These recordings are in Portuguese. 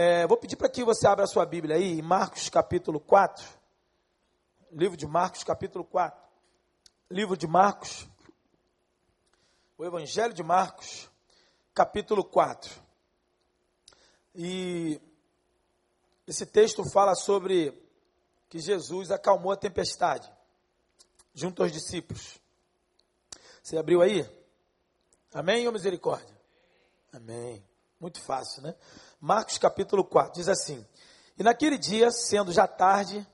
É, vou pedir para que você abra a sua Bíblia aí, em Marcos capítulo 4. Livro de Marcos, capítulo 4. Livro de Marcos. O Evangelho de Marcos, capítulo 4. E esse texto fala sobre que Jesus acalmou a tempestade junto aos discípulos. Você abriu aí? Amém ou misericórdia? Amém. Muito fácil, né? Marcos capítulo 4 diz assim: E naquele dia, sendo já tarde,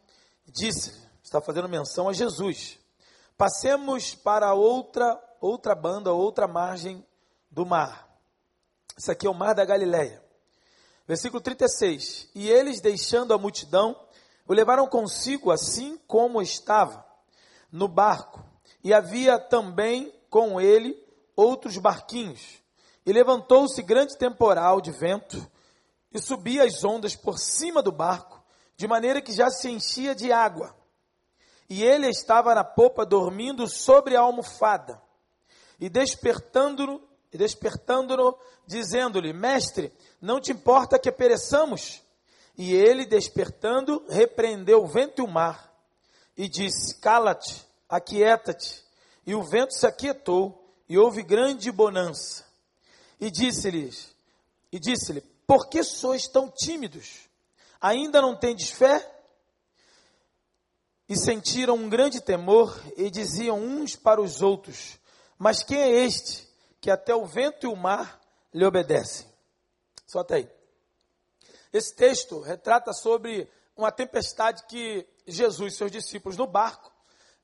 disse, está fazendo menção a Jesus: Passemos para outra outra banda, outra margem do mar. Isso aqui é o mar da Galileia. Versículo 36. E eles, deixando a multidão, o levaram consigo assim como estava, no barco. E havia também com ele outros barquinhos. E levantou-se grande temporal de vento, e subia as ondas por cima do barco, de maneira que já se enchia de água. E ele estava na popa dormindo sobre a almofada. E despertando-no, despertando-no, dizendo-lhe: Mestre, não te importa que pereçamos? E ele, despertando, repreendeu o vento e o mar, e disse: Cala-te, aquieta-te. E o vento se aquietou, e houve grande bonança. E disse-lhes, e disse-lhe: por que sois tão tímidos? Ainda não tendes fé? E sentiram um grande temor e diziam uns para os outros: Mas quem é este que até o vento e o mar lhe obedecem? Só até aí. Esse texto retrata sobre uma tempestade que Jesus e seus discípulos no barco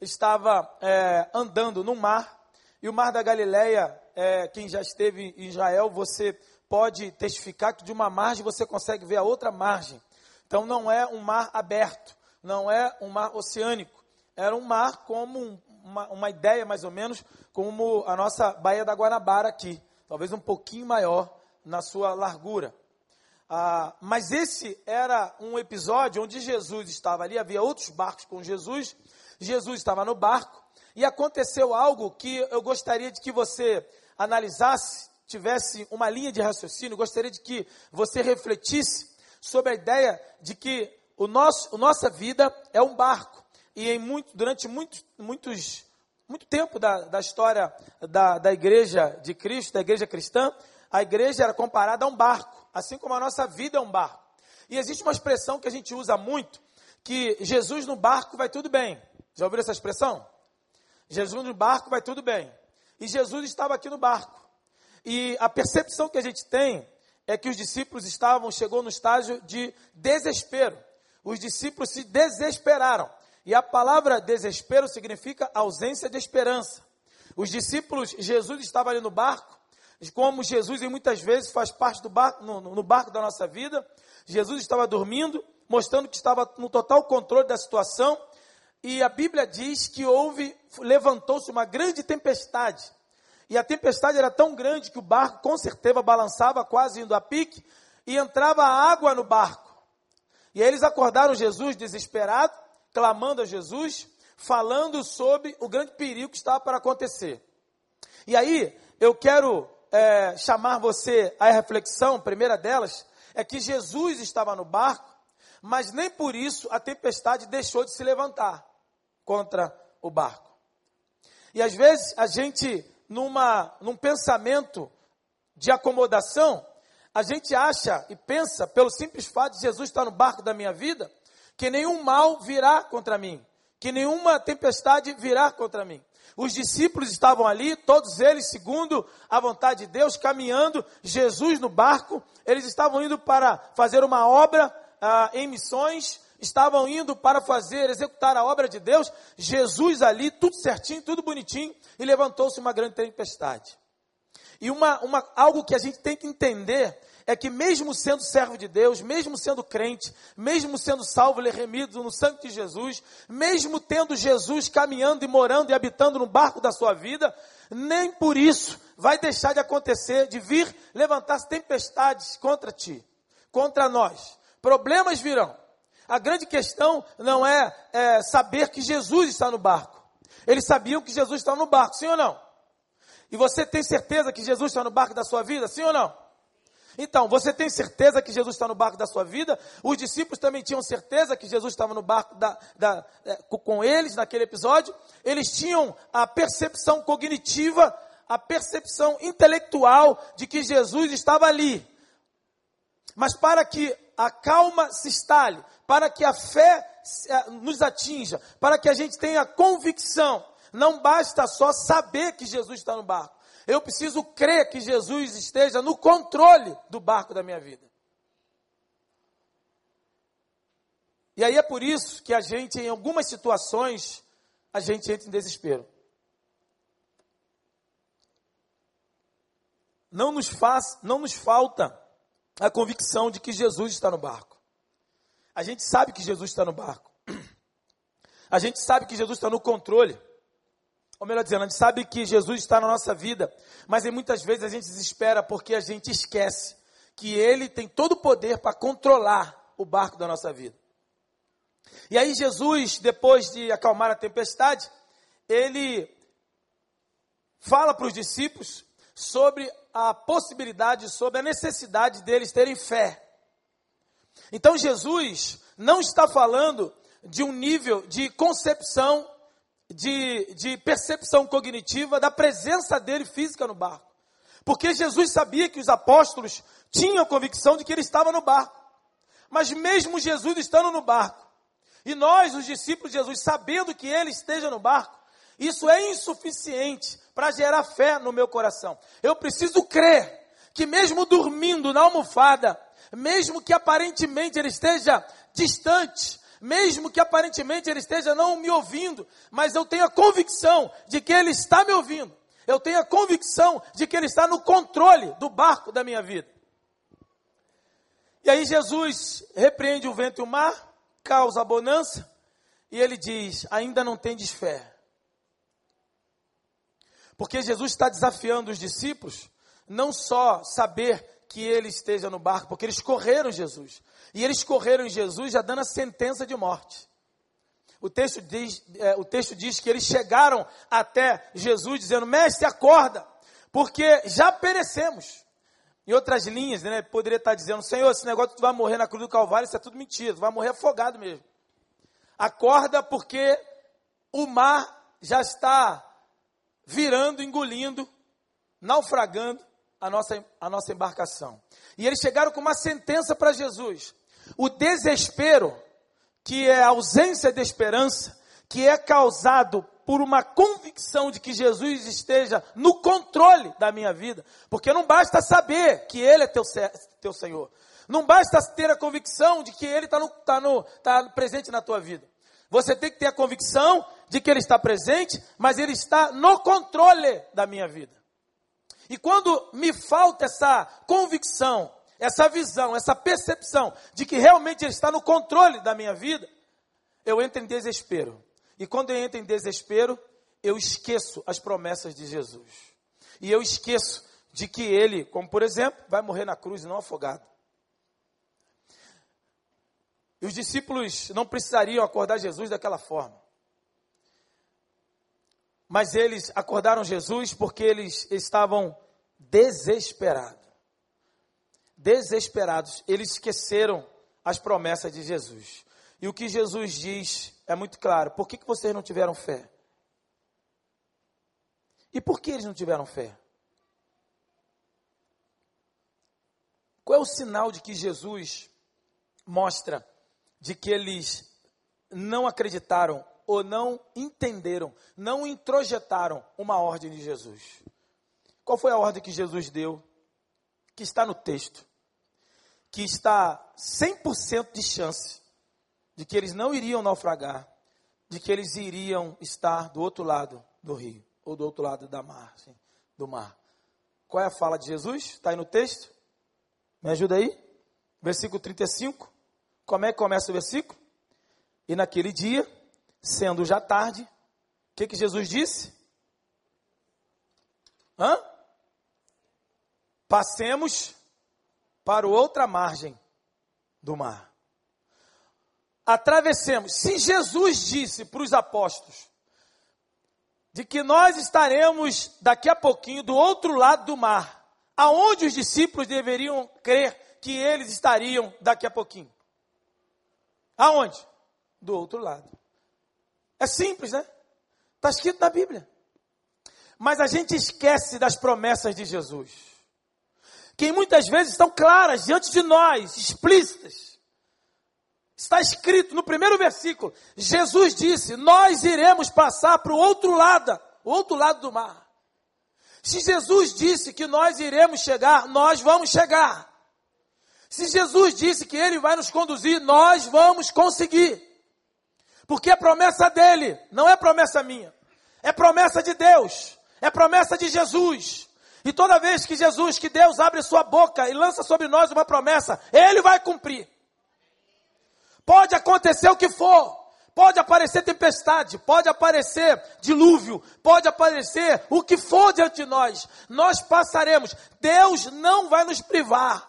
estava é, andando no mar e o mar da Galileia, é, quem já esteve em Israel, você pode testificar que de uma margem você consegue ver a outra margem. Então não é um mar aberto, não é um mar oceânico. Era um mar como uma, uma ideia, mais ou menos, como a nossa Baía da Guanabara aqui. Talvez um pouquinho maior na sua largura. Ah, mas esse era um episódio onde Jesus estava ali, havia outros barcos com Jesus, Jesus estava no barco, e aconteceu algo que eu gostaria de que você analisasse tivesse uma linha de raciocínio, gostaria de que você refletisse sobre a ideia de que o nosso, a nossa vida é um barco. E muito, durante muito, muitos, muito tempo da, da história da, da igreja de Cristo, da igreja cristã, a igreja era comparada a um barco, assim como a nossa vida é um barco. E existe uma expressão que a gente usa muito, que Jesus no barco vai tudo bem. Já ouviram essa expressão? Jesus no barco vai tudo bem. E Jesus estava aqui no barco. E a percepção que a gente tem é que os discípulos estavam, chegou no estágio de desespero. Os discípulos se desesperaram. E a palavra desespero significa ausência de esperança. Os discípulos, Jesus estava ali no barco, como Jesus muitas vezes faz parte do barco, no, no barco da nossa vida. Jesus estava dormindo, mostrando que estava no total controle da situação. E a Bíblia diz que houve, levantou-se uma grande tempestade e a tempestade era tão grande que o barco com certeza balançava quase indo a pique e entrava água no barco. E aí eles acordaram Jesus desesperado, clamando a Jesus, falando sobre o grande perigo que estava para acontecer. E aí eu quero é, chamar você à reflexão, a primeira delas, é que Jesus estava no barco, mas nem por isso a tempestade deixou de se levantar contra o barco. E às vezes a gente numa, num pensamento de acomodação, a gente acha e pensa, pelo simples fato de Jesus estar no barco da minha vida, que nenhum mal virá contra mim, que nenhuma tempestade virá contra mim. Os discípulos estavam ali, todos eles, segundo a vontade de Deus, caminhando, Jesus no barco, eles estavam indo para fazer uma obra ah, em missões, estavam indo para fazer, executar a obra de Deus, Jesus ali, tudo certinho, tudo bonitinho, e levantou-se uma grande tempestade. E uma, uma, algo que a gente tem que entender é que mesmo sendo servo de Deus, mesmo sendo crente, mesmo sendo salvo e remido no sangue de Jesus, mesmo tendo Jesus caminhando e morando e habitando no barco da sua vida, nem por isso vai deixar de acontecer, de vir levantar-se tempestades contra ti, contra nós. Problemas virão, a grande questão não é, é saber que Jesus está no barco. Eles sabiam que Jesus está no barco, sim ou não? E você tem certeza que Jesus está no barco da sua vida, sim ou não? Então, você tem certeza que Jesus está no barco da sua vida? Os discípulos também tinham certeza que Jesus estava no barco da, da, é, com eles naquele episódio? Eles tinham a percepção cognitiva, a percepção intelectual de que Jesus estava ali. Mas para que a calma se instale, para que a fé é, nos atinja, para que a gente tenha convicção, não basta só saber que Jesus está no barco. Eu preciso crer que Jesus esteja no controle do barco da minha vida. E aí é por isso que a gente, em algumas situações, a gente entra em desespero. Não nos faz, não nos falta a convicção de que Jesus está no barco. A gente sabe que Jesus está no barco. A gente sabe que Jesus está no controle ou melhor dizendo, a gente sabe que Jesus está na nossa vida, mas em muitas vezes a gente desespera porque a gente esquece que Ele tem todo o poder para controlar o barco da nossa vida. E aí Jesus, depois de acalmar a tempestade, ele fala para os discípulos sobre a possibilidade, sobre a necessidade deles terem fé. Então Jesus não está falando de um nível de concepção de, de percepção cognitiva da presença dele física no barco. Porque Jesus sabia que os apóstolos tinham convicção de que ele estava no barco. Mas mesmo Jesus estando no barco, e nós, os discípulos de Jesus, sabendo que ele esteja no barco, isso é insuficiente para gerar fé no meu coração. Eu preciso crer que mesmo dormindo na almofada, mesmo que aparentemente ele esteja distante, mesmo que aparentemente ele esteja não me ouvindo, mas eu tenho a convicção de que ele está me ouvindo. Eu tenho a convicção de que ele está no controle do barco da minha vida. E aí Jesus repreende o vento e o mar, causa a bonança, e ele diz: ainda não tendes fé. Porque Jesus está desafiando os discípulos, não só saber que ele esteja no barco, porque eles correram Jesus. E eles correram Jesus já dando a sentença de morte. O texto, diz, é, o texto diz que eles chegaram até Jesus dizendo: Mestre, acorda, porque já perecemos. Em outras linhas, né, poderia estar dizendo: Senhor, esse negócio tu vai morrer na cruz do Calvário, isso é tudo mentira, tu vai morrer afogado mesmo. Acorda, porque o mar já está virando, engolindo, naufragando a nossa, a nossa embarcação. E eles chegaram com uma sentença para Jesus: o desespero, que é a ausência de esperança, que é causado por uma convicção de que Jesus esteja no controle da minha vida, porque não basta saber que Ele é teu, teu Senhor, não basta ter a convicção de que Ele está tá no, tá presente na tua vida. Você tem que ter a convicção de que Ele está presente, mas Ele está no controle da minha vida. E quando me falta essa convicção essa visão, essa percepção de que realmente Ele está no controle da minha vida, eu entro em desespero. E quando eu entro em desespero, eu esqueço as promessas de Jesus. E eu esqueço de que Ele, como por exemplo, vai morrer na cruz e não afogado. E os discípulos não precisariam acordar Jesus daquela forma. Mas eles acordaram Jesus porque eles estavam desesperados desesperados, eles esqueceram as promessas de Jesus. E o que Jesus diz é muito claro: por que, que vocês não tiveram fé? E por que eles não tiveram fé? Qual é o sinal de que Jesus mostra de que eles não acreditaram ou não entenderam, não introjetaram uma ordem de Jesus? Qual foi a ordem que Jesus deu? Que está no texto que está 100% de chance de que eles não iriam naufragar, de que eles iriam estar do outro lado do rio, ou do outro lado da mar, assim, do mar. Qual é a fala de Jesus? Está aí no texto? Me ajuda aí? Versículo 35. Como é que começa o versículo? E naquele dia, sendo já tarde, o que, que Jesus disse? Hã? Passemos para outra margem do mar. Atravessemos. Se Jesus disse para os apóstolos de que nós estaremos daqui a pouquinho do outro lado do mar, aonde os discípulos deveriam crer que eles estariam daqui a pouquinho? Aonde? Do outro lado. É simples, né? Está escrito na Bíblia. Mas a gente esquece das promessas de Jesus, que muitas vezes estão claras diante de nós, explícitas. Está escrito no primeiro versículo: Jesus disse: Nós iremos passar para o outro lado, o outro lado do mar. Se Jesus disse que nós iremos chegar, nós vamos chegar. Se Jesus disse que Ele vai nos conduzir, nós vamos conseguir. Porque é promessa dele, não é promessa minha. É promessa de Deus. É promessa de Jesus. E toda vez que Jesus, que Deus abre sua boca e lança sobre nós uma promessa, Ele vai cumprir. Pode acontecer o que for. Pode aparecer tempestade, pode aparecer dilúvio, pode aparecer o que for diante de nós. Nós passaremos. Deus não vai nos privar.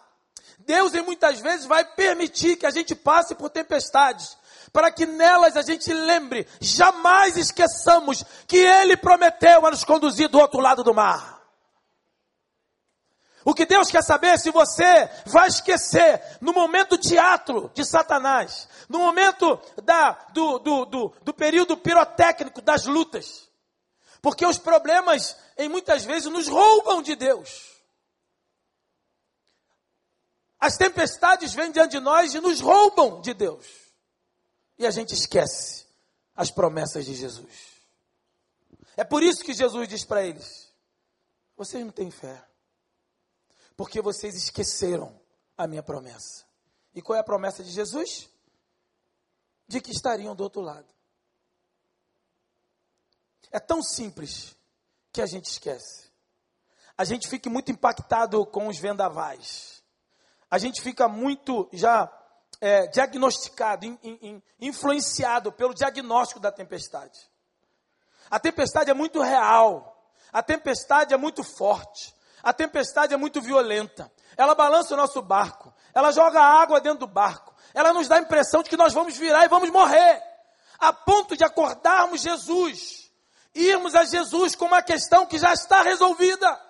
Deus, em muitas vezes, vai permitir que a gente passe por tempestades, para que nelas a gente lembre, jamais esqueçamos que Ele prometeu a nos conduzir do outro lado do mar. O que Deus quer saber é se você vai esquecer no momento teatro de Satanás, no momento da, do, do, do, do período pirotécnico das lutas. Porque os problemas, em muitas vezes, nos roubam de Deus. As tempestades vêm diante de nós e nos roubam de Deus. E a gente esquece as promessas de Jesus. É por isso que Jesus diz para eles: vocês não têm fé porque vocês esqueceram a minha promessa. E qual é a promessa de Jesus? De que estariam do outro lado. É tão simples que a gente esquece. A gente fica muito impactado com os vendavais. A gente fica muito já é, diagnosticado, in, in, influenciado pelo diagnóstico da tempestade. A tempestade é muito real. A tempestade é muito forte. A tempestade é muito violenta. Ela balança o nosso barco. Ela joga água dentro do barco. Ela nos dá a impressão de que nós vamos virar e vamos morrer. A ponto de acordarmos Jesus. Irmos a Jesus com uma questão que já está resolvida.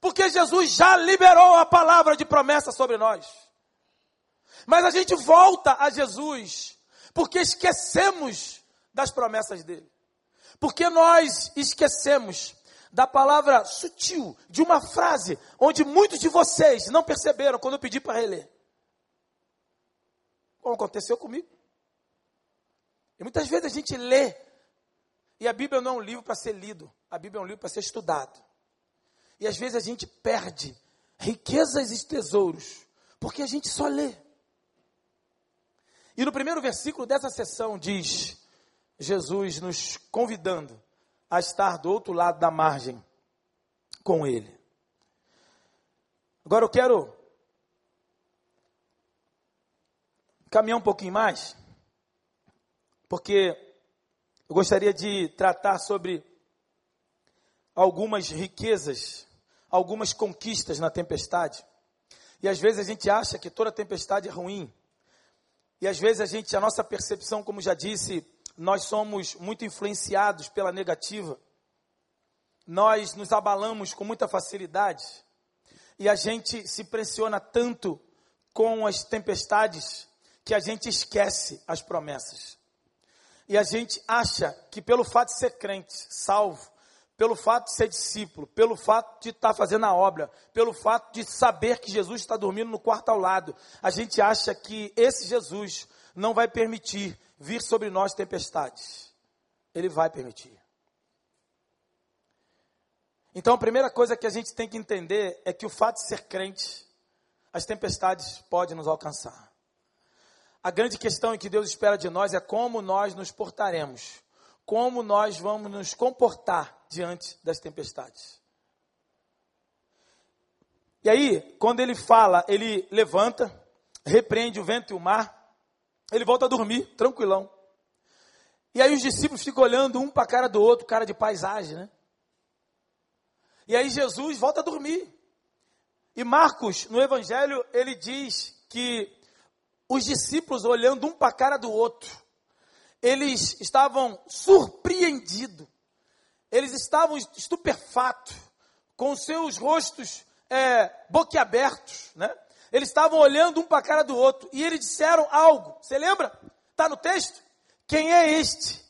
Porque Jesus já liberou a palavra de promessa sobre nós. Mas a gente volta a Jesus porque esquecemos das promessas dele. Porque nós esquecemos da palavra sutil, de uma frase, onde muitos de vocês não perceberam quando eu pedi para reler. Como aconteceu comigo. E muitas vezes a gente lê, e a Bíblia não é um livro para ser lido, a Bíblia é um livro para ser estudado. E às vezes a gente perde riquezas e tesouros, porque a gente só lê. E no primeiro versículo dessa sessão diz Jesus nos convidando a estar do outro lado da margem com Ele. Agora eu quero caminhar um pouquinho mais, porque eu gostaria de tratar sobre algumas riquezas, algumas conquistas na tempestade. E às vezes a gente acha que toda tempestade é ruim. E às vezes a gente, a nossa percepção, como já disse, nós somos muito influenciados pela negativa, nós nos abalamos com muita facilidade e a gente se pressiona tanto com as tempestades que a gente esquece as promessas. E a gente acha que pelo fato de ser crente, salvo, pelo fato de ser discípulo, pelo fato de estar fazendo a obra, pelo fato de saber que Jesus está dormindo no quarto ao lado, a gente acha que esse Jesus não vai permitir vir sobre nós tempestades. Ele vai permitir. Então a primeira coisa que a gente tem que entender é que o fato de ser crente, as tempestades podem nos alcançar. A grande questão que Deus espera de nós é como nós nos portaremos, como nós vamos nos comportar diante das tempestades. E aí, quando ele fala, ele levanta, repreende o vento e o mar, ele volta a dormir, tranquilão. E aí os discípulos ficam olhando um para a cara do outro, cara de paisagem, né? E aí Jesus volta a dormir. E Marcos, no Evangelho, ele diz que os discípulos, olhando um para a cara do outro, eles estavam surpreendidos, eles estavam estupefatos, com seus rostos é, boquiabertos, né? Eles estavam olhando um para a cara do outro e eles disseram algo. Você lembra? Está no texto? Quem é este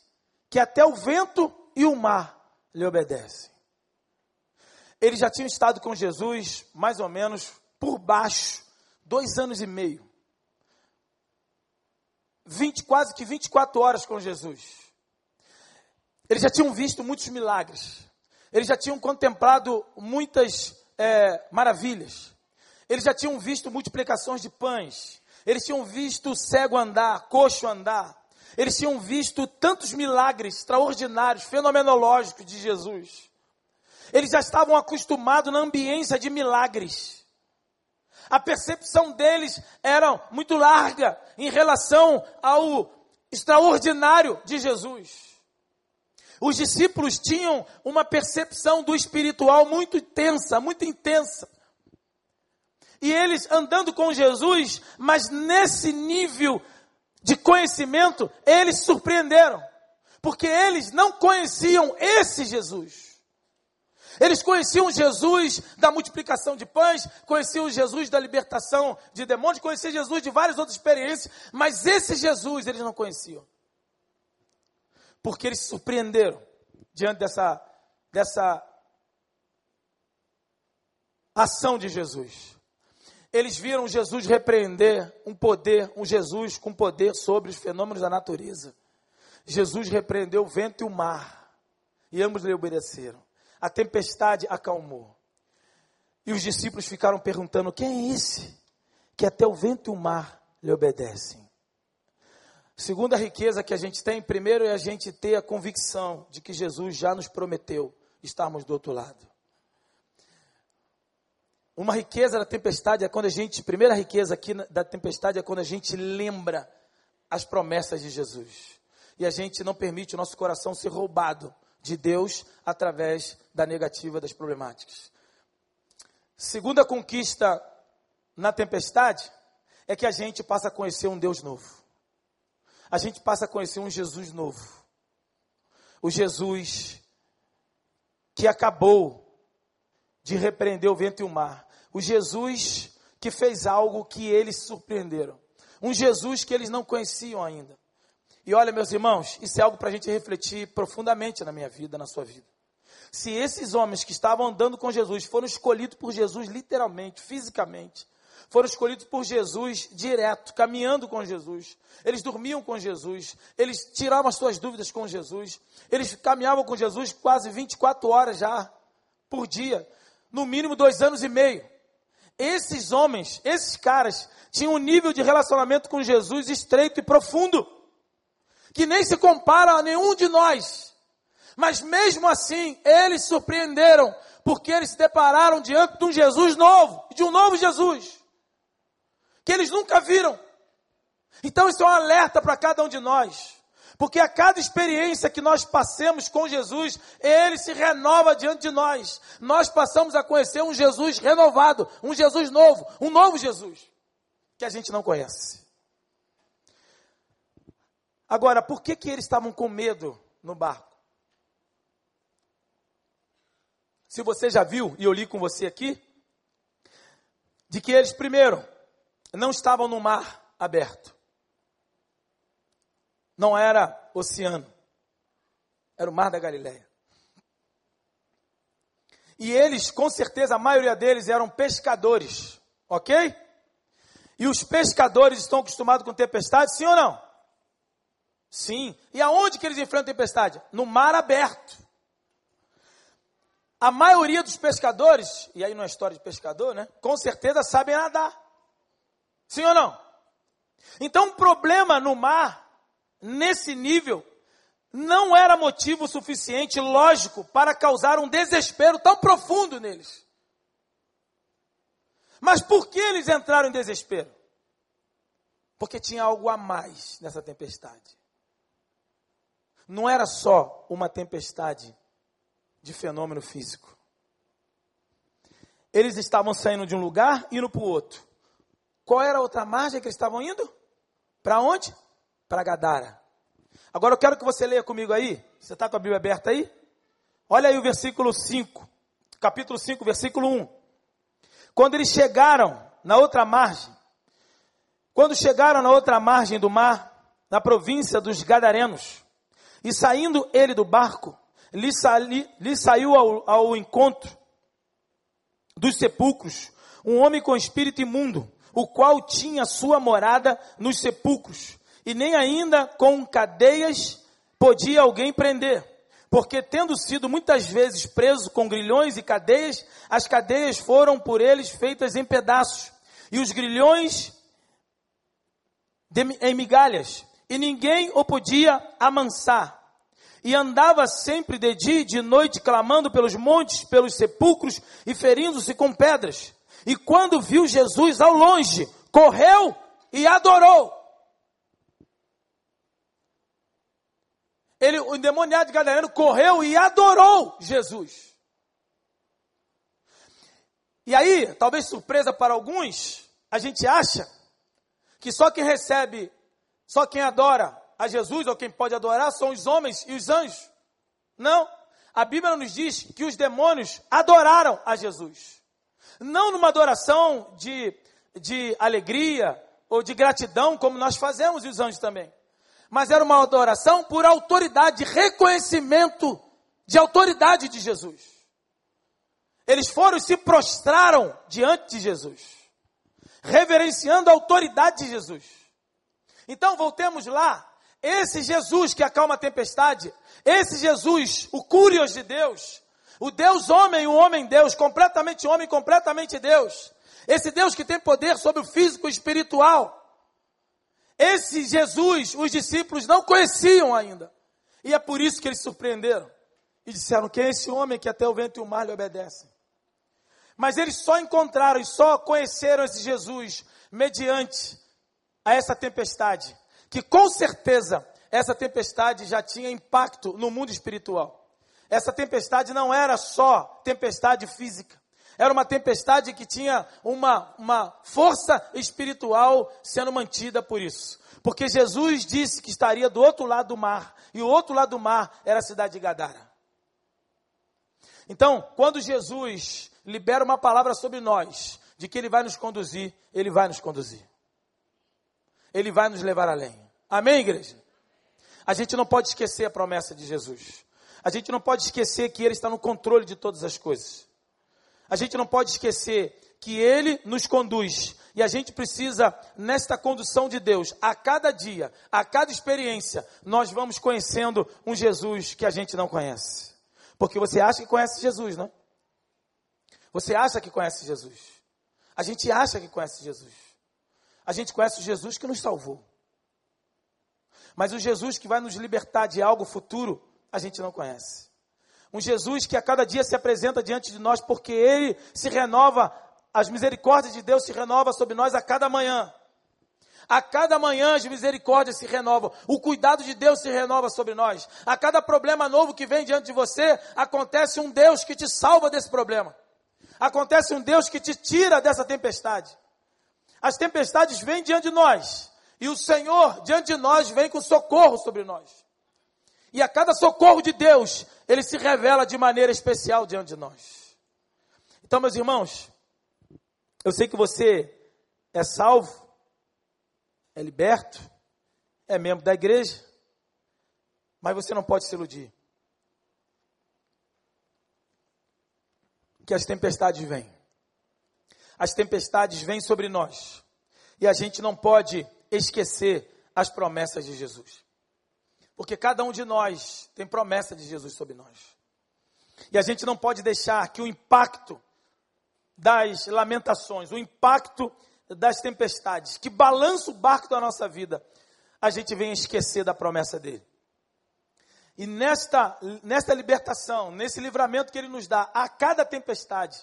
que até o vento e o mar lhe obedecem? Eles já tinham estado com Jesus mais ou menos por baixo, dois anos e meio. 20, quase que 24 horas com Jesus. Eles já tinham visto muitos milagres. Eles já tinham contemplado muitas é, maravilhas. Eles já tinham visto multiplicações de pães. Eles tinham visto cego andar, coxo andar. Eles tinham visto tantos milagres extraordinários, fenomenológicos de Jesus. Eles já estavam acostumados na ambiência de milagres. A percepção deles era muito larga em relação ao extraordinário de Jesus. Os discípulos tinham uma percepção do espiritual muito intensa, muito intensa e eles andando com Jesus, mas nesse nível de conhecimento, eles surpreenderam, porque eles não conheciam esse Jesus. Eles conheciam Jesus da multiplicação de pães, conheciam Jesus da libertação de demônios, conheciam Jesus de várias outras experiências, mas esse Jesus eles não conheciam. Porque eles se surpreenderam diante dessa, dessa ação de Jesus. Eles viram Jesus repreender um poder, um Jesus com poder sobre os fenômenos da natureza. Jesus repreendeu o vento e o mar, e ambos lhe obedeceram. A tempestade acalmou. E os discípulos ficaram perguntando: quem é esse que até o vento e o mar lhe obedecem? Segunda riqueza que a gente tem, primeiro é a gente ter a convicção de que Jesus já nos prometeu estarmos do outro lado. Uma riqueza da tempestade é quando a gente, primeira riqueza aqui da tempestade é quando a gente lembra as promessas de Jesus. E a gente não permite o nosso coração ser roubado de Deus através da negativa das problemáticas. Segunda conquista na tempestade é que a gente passa a conhecer um Deus novo. A gente passa a conhecer um Jesus novo. O Jesus que acabou de repreender o vento e o mar o Jesus que fez algo que eles surpreenderam. Um Jesus que eles não conheciam ainda. E olha, meus irmãos, isso é algo para a gente refletir profundamente na minha vida, na sua vida. Se esses homens que estavam andando com Jesus foram escolhidos por Jesus literalmente, fisicamente, foram escolhidos por Jesus direto, caminhando com Jesus. Eles dormiam com Jesus, eles tiravam as suas dúvidas com Jesus, eles caminhavam com Jesus quase 24 horas já por dia, no mínimo dois anos e meio. Esses homens, esses caras, tinham um nível de relacionamento com Jesus estreito e profundo, que nem se compara a nenhum de nós. Mas mesmo assim, eles surpreenderam, porque eles se depararam diante de um Jesus novo, de um novo Jesus, que eles nunca viram. Então isso é um alerta para cada um de nós. Porque a cada experiência que nós passemos com Jesus, Ele se renova diante de nós. Nós passamos a conhecer um Jesus renovado, um Jesus novo, um novo Jesus, que a gente não conhece. Agora, por que, que eles estavam com medo no barco? Se você já viu, e eu li com você aqui, de que eles, primeiro, não estavam no mar aberto não era oceano, era o mar da Galileia. E eles, com certeza, a maioria deles eram pescadores, ok? E os pescadores estão acostumados com tempestade, sim ou não? Sim. E aonde que eles enfrentam tempestade? No mar aberto. A maioria dos pescadores, e aí não é história de pescador, né? Com certeza sabem nadar. Sim ou não? Então, o problema no mar nesse nível, não era motivo suficiente, lógico, para causar um desespero tão profundo neles. Mas por que eles entraram em desespero? Porque tinha algo a mais nessa tempestade. Não era só uma tempestade de fenômeno físico. Eles estavam saindo de um lugar e indo para o outro. Qual era a outra margem que eles estavam indo? Para onde? para Gadara. Agora eu quero que você leia comigo aí. Você está com a Bíblia aberta aí? Olha aí o versículo 5, capítulo 5, versículo 1. quando eles chegaram na outra margem, quando chegaram na outra margem do mar, na província dos Gadarenos, e saindo ele do barco, lhe, lhe saiu ao, ao encontro dos sepulcros um homem com espírito imundo, o qual tinha sua morada nos sepulcros, e nem ainda com cadeias podia alguém prender, porque tendo sido muitas vezes preso com grilhões e cadeias, as cadeias foram por eles feitas em pedaços, e os grilhões em migalhas, e ninguém o podia amansar. E andava sempre de dia e de noite clamando pelos montes, pelos sepulcros e ferindo-se com pedras. E quando viu Jesus ao longe, correu e adorou. Ele, o endemoniado de Gadareno correu e adorou Jesus. E aí, talvez surpresa para alguns, a gente acha que só quem recebe, só quem adora a Jesus ou quem pode adorar são os homens e os anjos. Não. A Bíblia nos diz que os demônios adoraram a Jesus. Não numa adoração de, de alegria ou de gratidão, como nós fazemos e os anjos também. Mas era uma adoração por autoridade, reconhecimento de autoridade de Jesus. Eles foram e se prostraram diante de Jesus, reverenciando a autoridade de Jesus. Então voltemos lá esse Jesus que acalma a tempestade, esse Jesus, o Curios de Deus, o Deus homem, o homem Deus, completamente homem, completamente Deus. Esse Deus que tem poder sobre o físico e espiritual. Esse Jesus, os discípulos não conheciam ainda. E é por isso que eles surpreenderam. E disseram: Quem é esse homem que até o vento e o mar lhe obedecem? Mas eles só encontraram e só conheceram esse Jesus mediante a essa tempestade que com certeza essa tempestade já tinha impacto no mundo espiritual. Essa tempestade não era só tempestade física, era uma tempestade que tinha uma, uma força espiritual sendo mantida por isso. Porque Jesus disse que estaria do outro lado do mar, e o outro lado do mar era a cidade de Gadara. Então, quando Jesus libera uma palavra sobre nós, de que Ele vai nos conduzir, Ele vai nos conduzir. Ele vai nos levar além. Amém, igreja? A gente não pode esquecer a promessa de Jesus. A gente não pode esquecer que Ele está no controle de todas as coisas. A gente não pode esquecer que Ele nos conduz. E a gente precisa, nesta condução de Deus, a cada dia, a cada experiência, nós vamos conhecendo um Jesus que a gente não conhece. Porque você acha que conhece Jesus, não? Você acha que conhece Jesus. A gente acha que conhece Jesus. A gente conhece o Jesus que nos salvou. Mas o Jesus que vai nos libertar de algo futuro, a gente não conhece. Um Jesus que a cada dia se apresenta diante de nós porque ele se renova, as misericórdias de Deus se renovam sobre nós a cada manhã. A cada manhã as misericórdias se renovam, o cuidado de Deus se renova sobre nós. A cada problema novo que vem diante de você, acontece um Deus que te salva desse problema. Acontece um Deus que te tira dessa tempestade. As tempestades vêm diante de nós. E o Senhor, diante de nós, vem com socorro sobre nós. E a cada socorro de Deus, ele se revela de maneira especial diante de nós. Então, meus irmãos, eu sei que você é salvo, é liberto, é membro da igreja, mas você não pode se iludir. Que as tempestades vêm as tempestades vêm sobre nós. E a gente não pode esquecer as promessas de Jesus. Porque cada um de nós tem promessa de Jesus sobre nós. E a gente não pode deixar que o impacto das lamentações, o impacto das tempestades, que balança o barco da nossa vida, a gente venha esquecer da promessa dele. E nesta, nesta libertação, nesse livramento que ele nos dá a cada tempestade,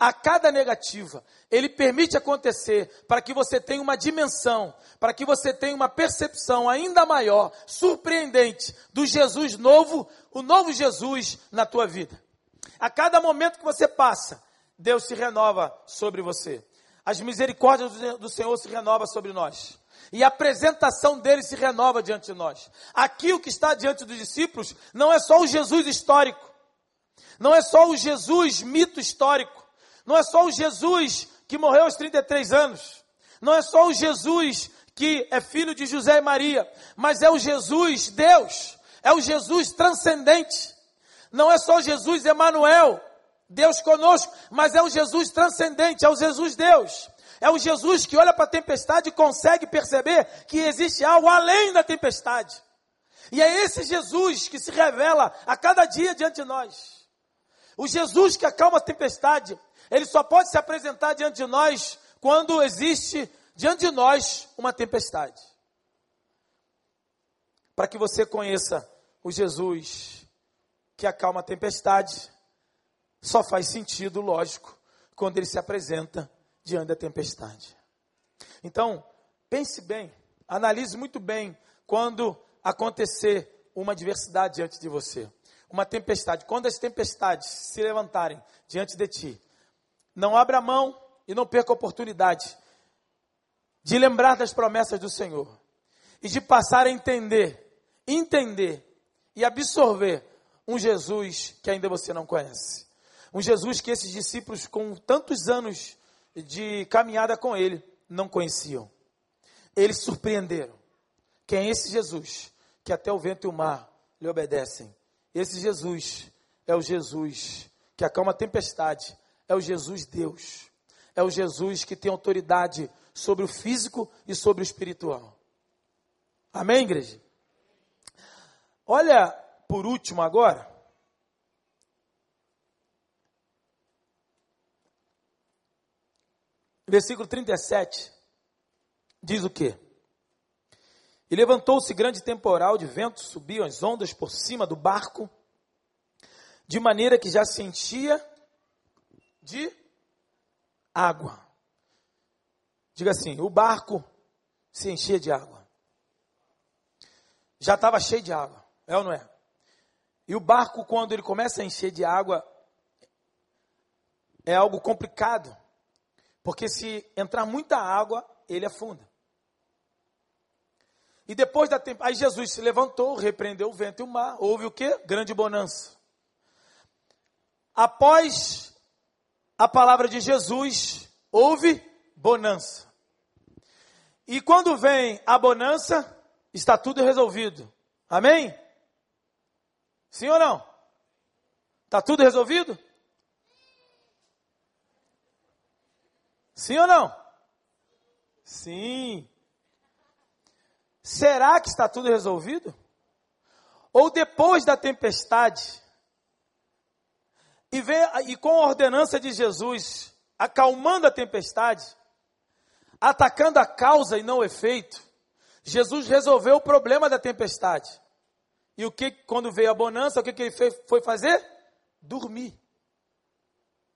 a cada negativa, ele permite acontecer para que você tenha uma dimensão, para que você tenha uma percepção ainda maior, surpreendente, do Jesus novo, o novo Jesus na tua vida. A cada momento que você passa, Deus se renova sobre você. As misericórdias do Senhor se renovam sobre nós. E a apresentação dele se renova diante de nós. Aqui o que está diante dos discípulos não é só o Jesus histórico. Não é só o Jesus mito histórico. Não é só o Jesus que morreu aos 33 anos. Não é só o Jesus que é filho de José e Maria, mas é o Jesus Deus, é o Jesus transcendente. Não é só Jesus Emanuel, Deus conosco, mas é o Jesus transcendente, é o Jesus Deus. É o Jesus que olha para a tempestade e consegue perceber que existe algo além da tempestade. E é esse Jesus que se revela a cada dia diante de nós. O Jesus que acalma a tempestade, ele só pode se apresentar diante de nós quando existe diante de nós uma tempestade. Para que você conheça o Jesus que acalma a tempestade, só faz sentido, lógico, quando ele se apresenta diante da tempestade. Então, pense bem, analise muito bem quando acontecer uma adversidade diante de você, uma tempestade. Quando as tempestades se levantarem diante de ti, não abra mão e não perca a oportunidade de lembrar das promessas do Senhor e de passar a entender, entender e absorver um Jesus que ainda você não conhece. Um Jesus que esses discípulos, com tantos anos de caminhada com ele, não conheciam. Eles surpreenderam. Quem é esse Jesus? Que até o vento e o mar lhe obedecem. Esse Jesus é o Jesus que acalma a tempestade. É o Jesus Deus. É o Jesus que tem autoridade sobre o físico e sobre o espiritual. Amém, igreja? Olha, por último agora, versículo 37, diz o quê? E levantou-se grande temporal de vento, subiam as ondas por cima do barco, de maneira que já se enchia de água. Diga assim: o barco se enchia de água. Já estava cheio de água, é ou não é? E o barco, quando ele começa a encher de água, é algo complicado, porque se entrar muita água, ele afunda. E depois da tempo, aí Jesus se levantou, repreendeu o vento e o mar. Houve o que? Grande bonança. Após a palavra de Jesus, houve bonança. E quando vem a bonança, está tudo resolvido. Amém? Sim ou não? Está tudo resolvido? Sim ou não? Sim. Será que está tudo resolvido? Ou depois da tempestade, e, vem, e com a ordenança de Jesus, acalmando a tempestade, atacando a causa e não o efeito, Jesus resolveu o problema da tempestade. E o que, quando veio a bonança, o que, que ele fez, foi fazer? Dormir.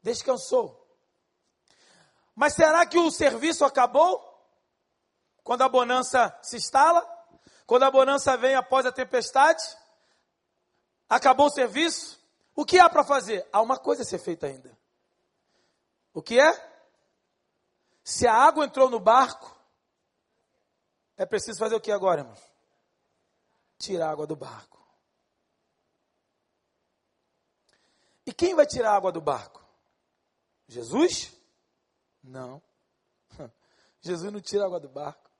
Descansou. Mas será que o serviço acabou? Quando a bonança se instala? Quando a bonança vem após a tempestade? Acabou o serviço? O que há para fazer? Há uma coisa a ser feita ainda. O que é? Se a água entrou no barco, é preciso fazer o que agora, irmãos? Tirar a água do barco. E quem vai tirar a água do barco? Jesus? Não. Jesus não tira a água do barco.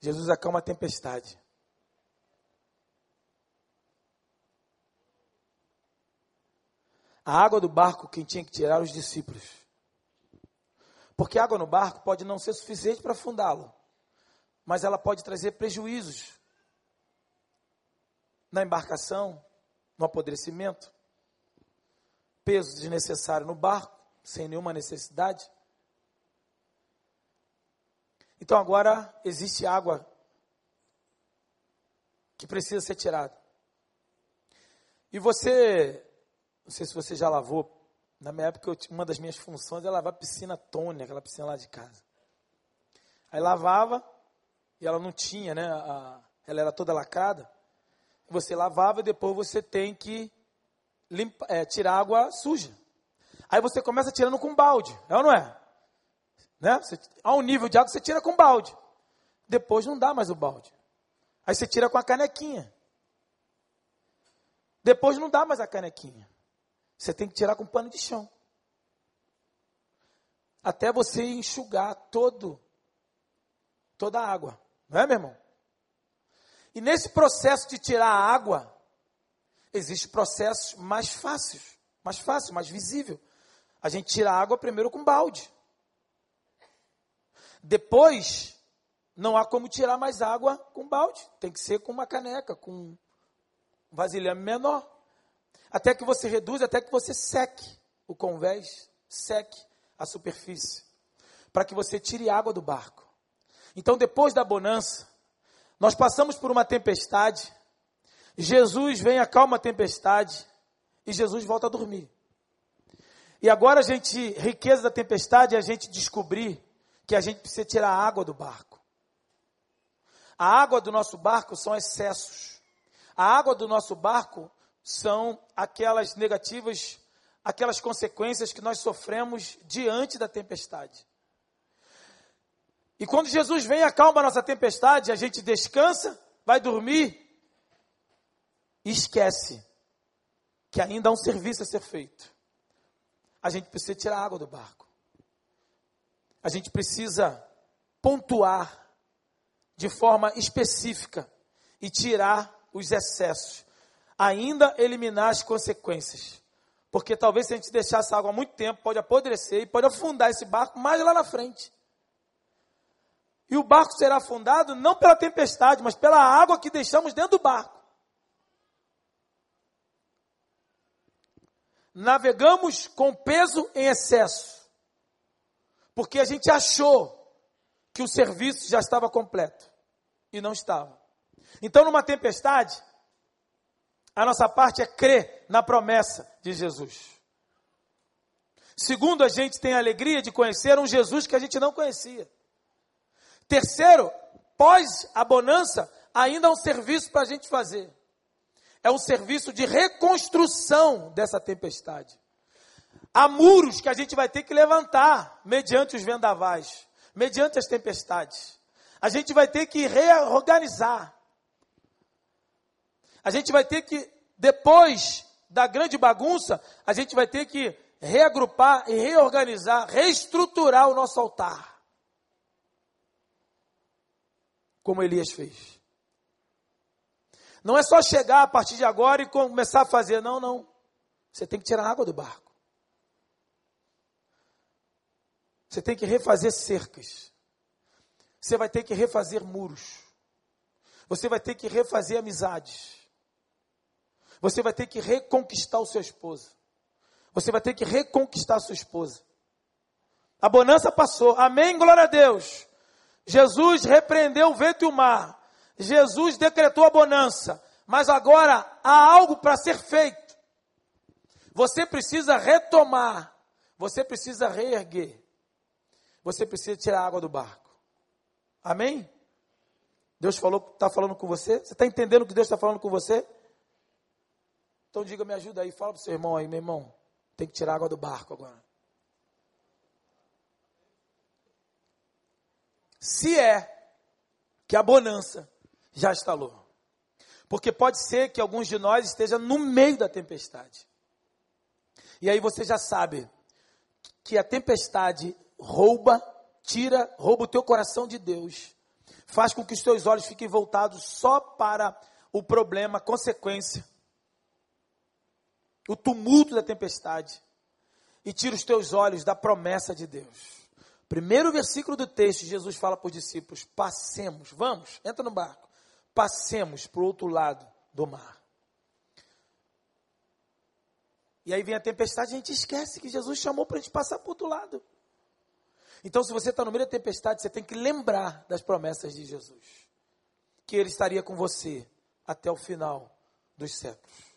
Jesus acalma a tempestade. A água do barco, quem tinha que tirar os discípulos. Porque água no barco pode não ser suficiente para afundá-lo, mas ela pode trazer prejuízos na embarcação, no apodrecimento, peso desnecessário no barco, sem nenhuma necessidade. Então agora existe água que precisa ser tirada. E você, não sei se você já lavou, na minha época uma das minhas funções era lavar piscina Tônia, aquela piscina lá de casa. Aí lavava e ela não tinha, né? A, ela era toda lacrada. Você lavava e depois você tem que limpa, é, tirar água suja. Aí você começa tirando com balde, é ou não é? Né? Você, há um nível de água, você tira com balde. Depois não dá mais o balde. Aí você tira com a canequinha. Depois não dá mais a canequinha. Você tem que tirar com pano de chão. até você enxugar todo toda a água, não é, meu irmão? E nesse processo de tirar a água, existe processos mais fáceis, mais fácil, mais visível. A gente tira a água primeiro com balde. Depois, não há como tirar mais água com balde. Tem que ser com uma caneca, com um vasilhame menor. Até que você reduza, até que você seque o convés, seque a superfície. Para que você tire água do barco. Então, depois da bonança, nós passamos por uma tempestade. Jesus vem, acalma a tempestade. E Jesus volta a dormir. E agora a gente, riqueza da tempestade, é a gente descobrir que a gente precisa tirar a água do barco. A água do nosso barco são excessos. A água do nosso barco são aquelas negativas, aquelas consequências que nós sofremos diante da tempestade. E quando Jesus vem, acalma a nossa tempestade, a gente descansa, vai dormir e esquece que ainda há um serviço a ser feito. A gente precisa tirar a água do barco. A gente precisa pontuar de forma específica e tirar os excessos, ainda eliminar as consequências. Porque talvez se a gente deixar essa água muito tempo, pode apodrecer e pode afundar esse barco mais lá na frente. E o barco será afundado não pela tempestade, mas pela água que deixamos dentro do barco. Navegamos com peso em excesso, porque a gente achou que o serviço já estava completo e não estava. Então, numa tempestade, a nossa parte é crer na promessa de Jesus. Segundo, a gente tem a alegria de conhecer um Jesus que a gente não conhecia. Terceiro, pós a bonança, ainda há um serviço para a gente fazer. É um serviço de reconstrução dessa tempestade. Há muros que a gente vai ter que levantar mediante os vendavais, mediante as tempestades. A gente vai ter que reorganizar. A gente vai ter que, depois da grande bagunça, a gente vai ter que reagrupar e reorganizar, reestruturar o nosso altar como Elias fez. Não é só chegar a partir de agora e começar a fazer, não, não. Você tem que tirar água do barco. Você tem que refazer cercas. Você vai ter que refazer muros. Você vai ter que refazer amizades. Você vai ter que reconquistar o seu esposo. Você vai ter que reconquistar a sua esposa. A bonança passou. Amém, glória a Deus. Jesus repreendeu o vento e o mar. Jesus decretou a bonança. Mas agora há algo para ser feito. Você precisa retomar. Você precisa reerguer. Você precisa tirar a água do barco. Amém? Deus falou, está falando com você? Você está entendendo que Deus está falando com você? Então diga, me ajuda aí, fala para o seu irmão aí, meu irmão. Tem que tirar água do barco agora. se é que a bonança já instalou. Porque pode ser que alguns de nós esteja no meio da tempestade. E aí você já sabe que a tempestade rouba, tira, rouba o teu coração de Deus. Faz com que os teus olhos fiquem voltados só para o problema, a consequência. O tumulto da tempestade. E tira os teus olhos da promessa de Deus. Primeiro versículo do texto, Jesus fala para os discípulos: passemos, vamos, entra no barco, passemos para o outro lado do mar. E aí vem a tempestade, a gente esquece que Jesus chamou para a gente passar para o outro lado. Então, se você está no meio da tempestade, você tem que lembrar das promessas de Jesus, que Ele estaria com você até o final dos séculos.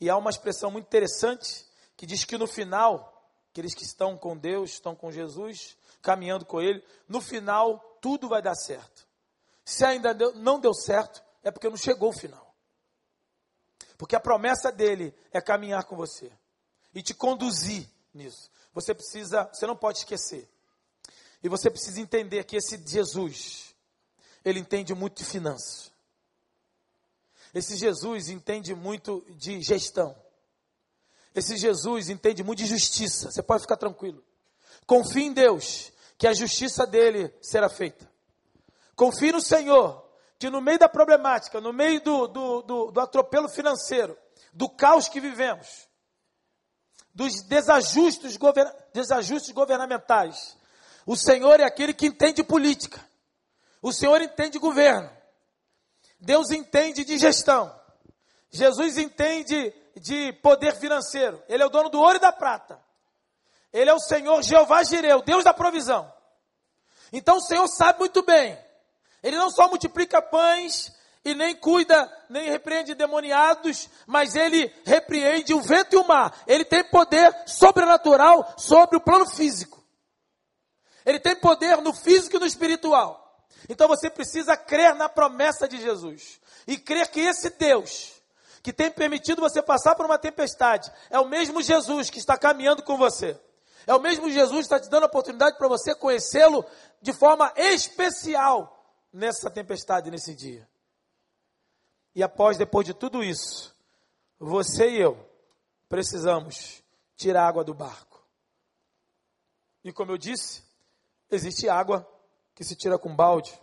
E há uma expressão muito interessante que diz que no final, aqueles que estão com Deus, estão com Jesus, caminhando com Ele, no final tudo vai dar certo. Se ainda não deu certo, é porque não chegou o final. Porque a promessa dele é caminhar com você e te conduzir nisso. Você precisa, você não pode esquecer. E você precisa entender que esse Jesus, ele entende muito de finanças. Esse Jesus entende muito de gestão. Esse Jesus entende muito de justiça. Você pode ficar tranquilo. Confie em Deus, que a justiça dele será feita. Confie no Senhor, que no meio da problemática, no meio do, do, do, do atropelo financeiro, do caos que vivemos, dos desajustes, govern, desajustes governamentais, o Senhor é aquele que entende política. O Senhor entende governo. Deus entende de gestão. Jesus entende de poder financeiro. Ele é o dono do ouro e da prata. Ele é o Senhor Jeová Jireu, Deus da provisão. Então o Senhor sabe muito bem. Ele não só multiplica pães e nem cuida, nem repreende demoniados, mas ele repreende o vento e o mar. Ele tem poder sobrenatural sobre o plano físico. Ele tem poder no físico e no espiritual. Então você precisa crer na promessa de Jesus. E crer que esse Deus, que tem permitido você passar por uma tempestade, é o mesmo Jesus que está caminhando com você. É o mesmo Jesus que está te dando a oportunidade para você conhecê-lo de forma especial nessa tempestade, nesse dia. E após, depois de tudo isso, você e eu precisamos tirar água do barco. E como eu disse, existe água que se tira com balde.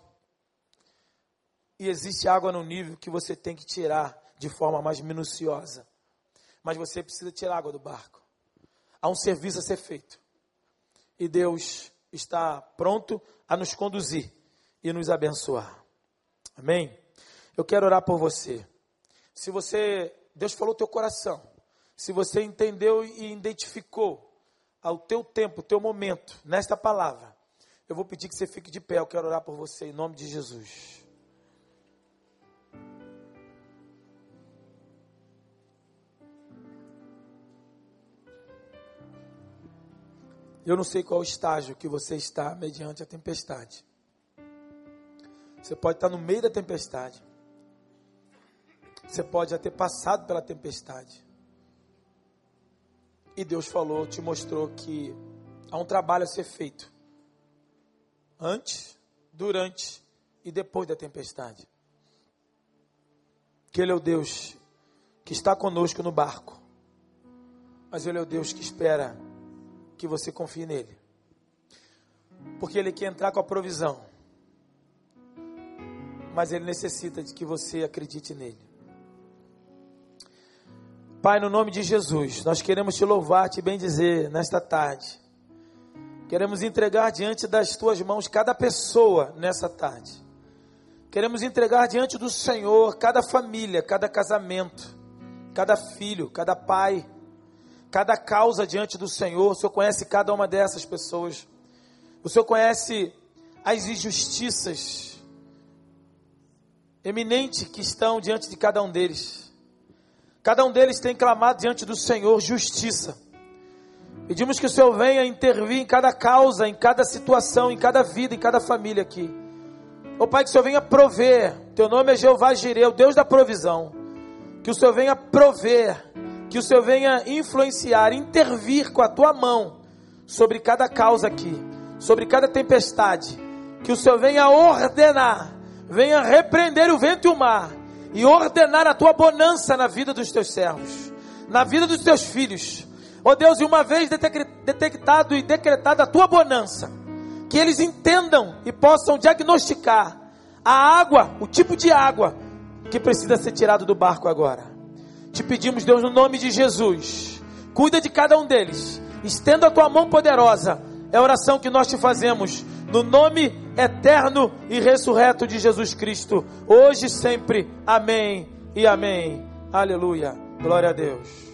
E existe água no nível que você tem que tirar de forma mais minuciosa. Mas você precisa tirar água do barco. Há um serviço a ser feito. E Deus está pronto a nos conduzir e nos abençoar. Amém? Eu quero orar por você. Se você, Deus falou teu coração. Se você entendeu e identificou ao teu tempo, teu momento, nesta palavra, eu vou pedir que você fique de pé. Eu quero orar por você em nome de Jesus. Eu não sei qual estágio que você está mediante a tempestade. Você pode estar no meio da tempestade. Você pode já ter passado pela tempestade. E Deus falou, te mostrou que há um trabalho a ser feito antes, durante e depois da tempestade. Que Ele é o Deus que está conosco no barco, mas Ele é o Deus que espera que você confie nele, porque Ele quer entrar com a provisão, mas Ele necessita de que você acredite nele. Pai, no nome de Jesus, nós queremos te louvar, te bendizer nesta tarde. Queremos entregar diante das tuas mãos cada pessoa nessa tarde. Queremos entregar diante do Senhor cada família, cada casamento, cada filho, cada pai, cada causa diante do Senhor. O Senhor conhece cada uma dessas pessoas. O Senhor conhece as injustiças eminentes que estão diante de cada um deles. Cada um deles tem clamado diante do Senhor justiça. Pedimos que o Senhor venha intervir em cada causa, em cada situação, em cada vida, em cada família aqui. Ô Pai, que o Senhor venha prover. Teu nome é Jeová Jireh, o Deus da provisão. Que o Senhor venha prover, que o Senhor venha influenciar, intervir com a tua mão sobre cada causa aqui, sobre cada tempestade. Que o Senhor venha ordenar, venha repreender o vento e o mar e ordenar a tua bonança na vida dos teus servos, na vida dos teus filhos Ó oh Deus, e uma vez detectado e decretada a tua bonança, que eles entendam e possam diagnosticar a água, o tipo de água que precisa ser tirado do barco agora. Te pedimos, Deus, no nome de Jesus, cuida de cada um deles, estenda a tua mão poderosa. É a oração que nós te fazemos no nome eterno e ressurreto de Jesus Cristo, hoje e sempre. Amém e amém. Aleluia. Glória a Deus.